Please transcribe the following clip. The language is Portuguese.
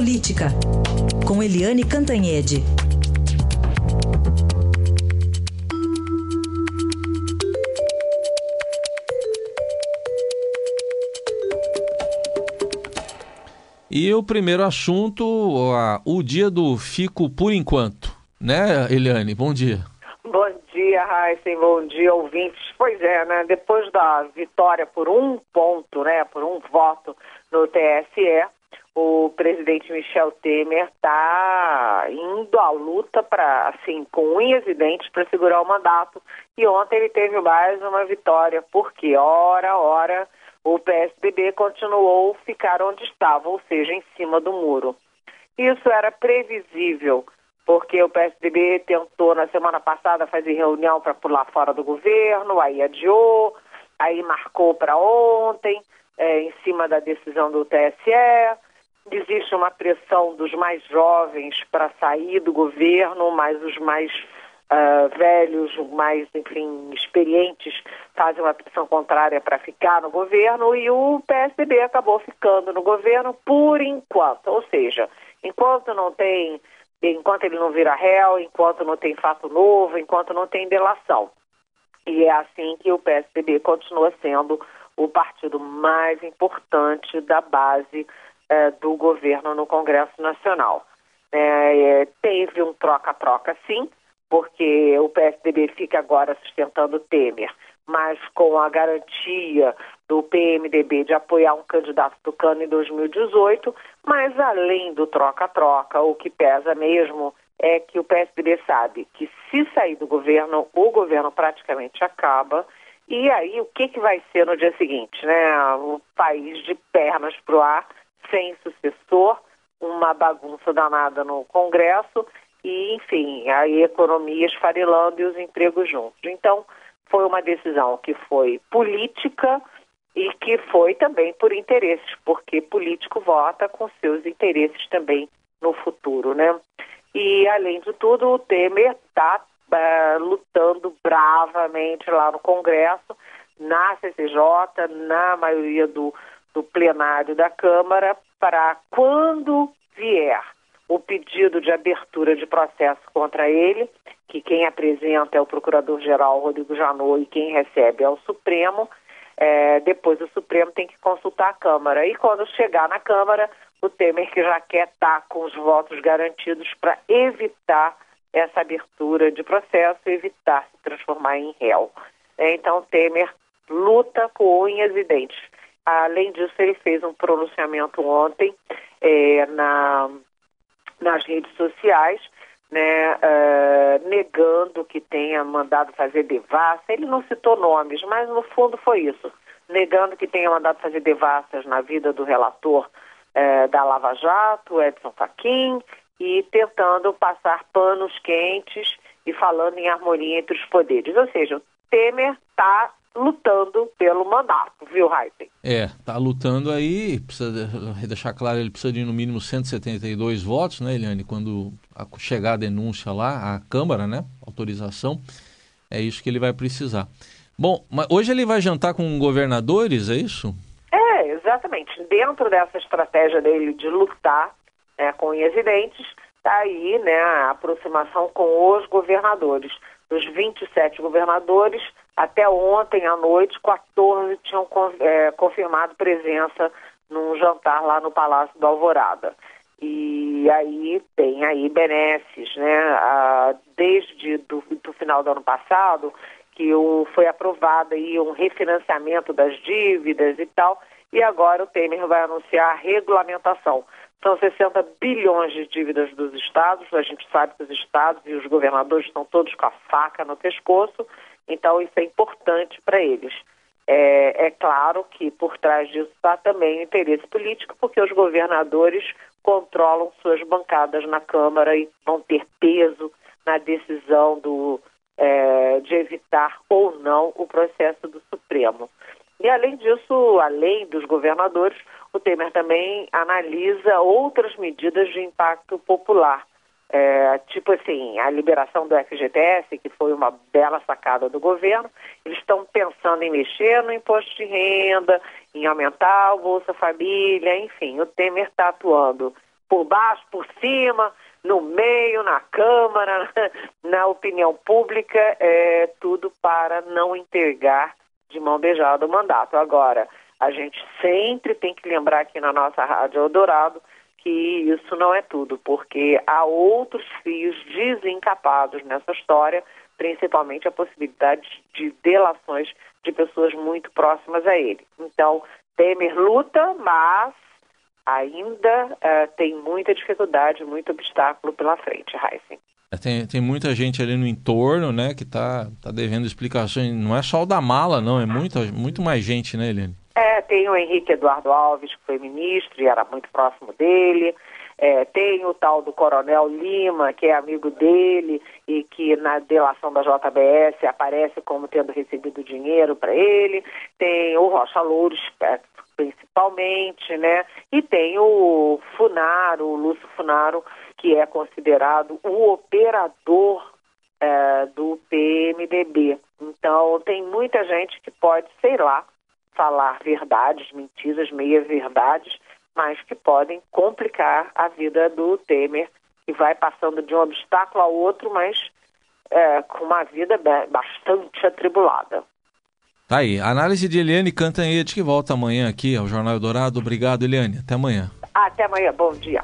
Política, com Eliane Cantanhede. E o primeiro assunto, o dia do Fico por enquanto, né, Eliane? Bom dia. Bom dia, Heisen, bom dia, ouvintes. Pois é, né, depois da vitória por um ponto, né, por um voto no TSE, o presidente Michel Temer está indo à luta para, assim, com unhas e dentes para segurar o mandato. E ontem ele teve mais uma vitória, porque hora, hora, o PSDB continuou ficar onde estava, ou seja, em cima do muro. Isso era previsível, porque o PSDB tentou na semana passada fazer reunião para pular fora do governo, aí adiou, aí marcou para ontem, é, em cima da decisão do TSE existe uma pressão dos mais jovens para sair do governo, mas os mais uh, velhos, mais, enfim, experientes fazem uma pressão contrária para ficar no governo e o PSDB acabou ficando no governo por enquanto. Ou seja, enquanto não tem, enquanto ele não vira réu, enquanto não tem fato novo, enquanto não tem delação. E é assim que o PSDB continua sendo o partido mais importante da base é, do governo no Congresso Nacional. É, é, teve um troca-troca, sim, porque o PSDB fica agora sustentando Temer, mas com a garantia do PMDB de apoiar um candidato tucano em 2018, mas além do troca-troca, o que pesa mesmo é que o PSDB sabe que se sair do governo, o governo praticamente acaba. E aí, o que, que vai ser no dia seguinte? Né? O país de pernas para o ar sem sucessor, uma bagunça danada no Congresso e, enfim, a economia esfarelando e os empregos juntos. Então, foi uma decisão que foi política e que foi também por interesses, porque político vota com seus interesses também no futuro, né? E, além de tudo, o Temer está uh, eh, lutando bravamente lá no Congresso, na CCJ, na maioria do, do plenário da Câmara para quando vier o pedido de abertura de processo contra ele, que quem apresenta é o Procurador-Geral Rodrigo Janot e quem recebe é o Supremo, é, depois o Supremo tem que consultar a Câmara. E quando chegar na Câmara, o Temer que já quer estar com os votos garantidos para evitar essa abertura de processo, evitar se transformar em réu. É, então, Temer luta com unhas e dentes Além disso, ele fez um pronunciamento ontem é, na, nas redes sociais, né, uh, negando que tenha mandado fazer devassa. Ele não citou nomes, mas no fundo foi isso. Negando que tenha mandado fazer devassas na vida do relator uh, da Lava Jato, Edson Fachin, e tentando passar panos quentes e falando em harmonia entre os poderes. Ou seja, Temer está lutando pelo mandato, viu, Heisen? É, tá lutando aí, precisa deixar claro, ele precisa de no mínimo 172 votos, né, Eliane, quando chegar a denúncia lá, a Câmara, né, autorização, é isso que ele vai precisar. Bom, mas hoje ele vai jantar com governadores, é isso? É, exatamente. Dentro dessa estratégia dele de lutar né, com os dentes, está aí né, a aproximação com os governadores. Dos 27 governadores, até ontem à noite, 14 tinham é, confirmado presença num jantar lá no Palácio do Alvorada. E aí tem aí benesses, né? Desde do, do, final do ano passado, que o, foi aprovado aí um refinanciamento das dívidas e tal, e agora o Temer vai anunciar a regulamentação. São 60 bilhões de dívidas dos estados, a gente sabe que os estados e os governadores estão todos com a faca no pescoço, então, isso é importante para eles. É, é, claro que por trás disso está também o interesse político, porque os governadores controlam suas bancadas na Câmara e vão ter peso na decisão do, é, de evitar ou não o processo do Supremo. E além disso, além dos governadores, o Temer também analisa outras medidas de impacto popular é, tipo assim, a liberação do FGTS, que foi uma bela sacada do governo, eles estão pensando em mexer no imposto de renda, em aumentar o Bolsa Família, enfim, o Temer está atuando por baixo, por cima, no meio, na Câmara, na opinião pública, é tudo para não entregar de mão beijada o mandato. Agora, a gente sempre tem que lembrar aqui na nossa Rádio Eldorado que isso não é tudo, porque há outros fios desencapados nessa história, principalmente a possibilidade de delações de pessoas muito próximas a ele. Então, Temer luta, mas ainda uh, tem muita dificuldade, muito obstáculo pela frente, Heisen. É, tem, tem muita gente ali no entorno, né, que está tá devendo explicações. Não é só o da mala, não, é muito, muito mais gente, né, Eliane? Tem o Henrique Eduardo Alves, que foi ministro e era muito próximo dele. É, tem o tal do Coronel Lima, que é amigo dele e que na delação da JBS aparece como tendo recebido dinheiro para ele. Tem o Rocha Louros, é, principalmente, né? E tem o Funaro, o Lúcio Funaro, que é considerado o operador é, do PMDB. Então, tem muita gente que pode, sei lá, falar verdades, mentiras, meias-verdades, mas que podem complicar a vida do Temer, que vai passando de um obstáculo ao outro, mas é, com uma vida bastante atribulada. Tá aí. Análise de Eliane Cantanhete, que volta amanhã aqui ao Jornal Dourado. Obrigado, Eliane. Até amanhã. Até amanhã. Bom dia.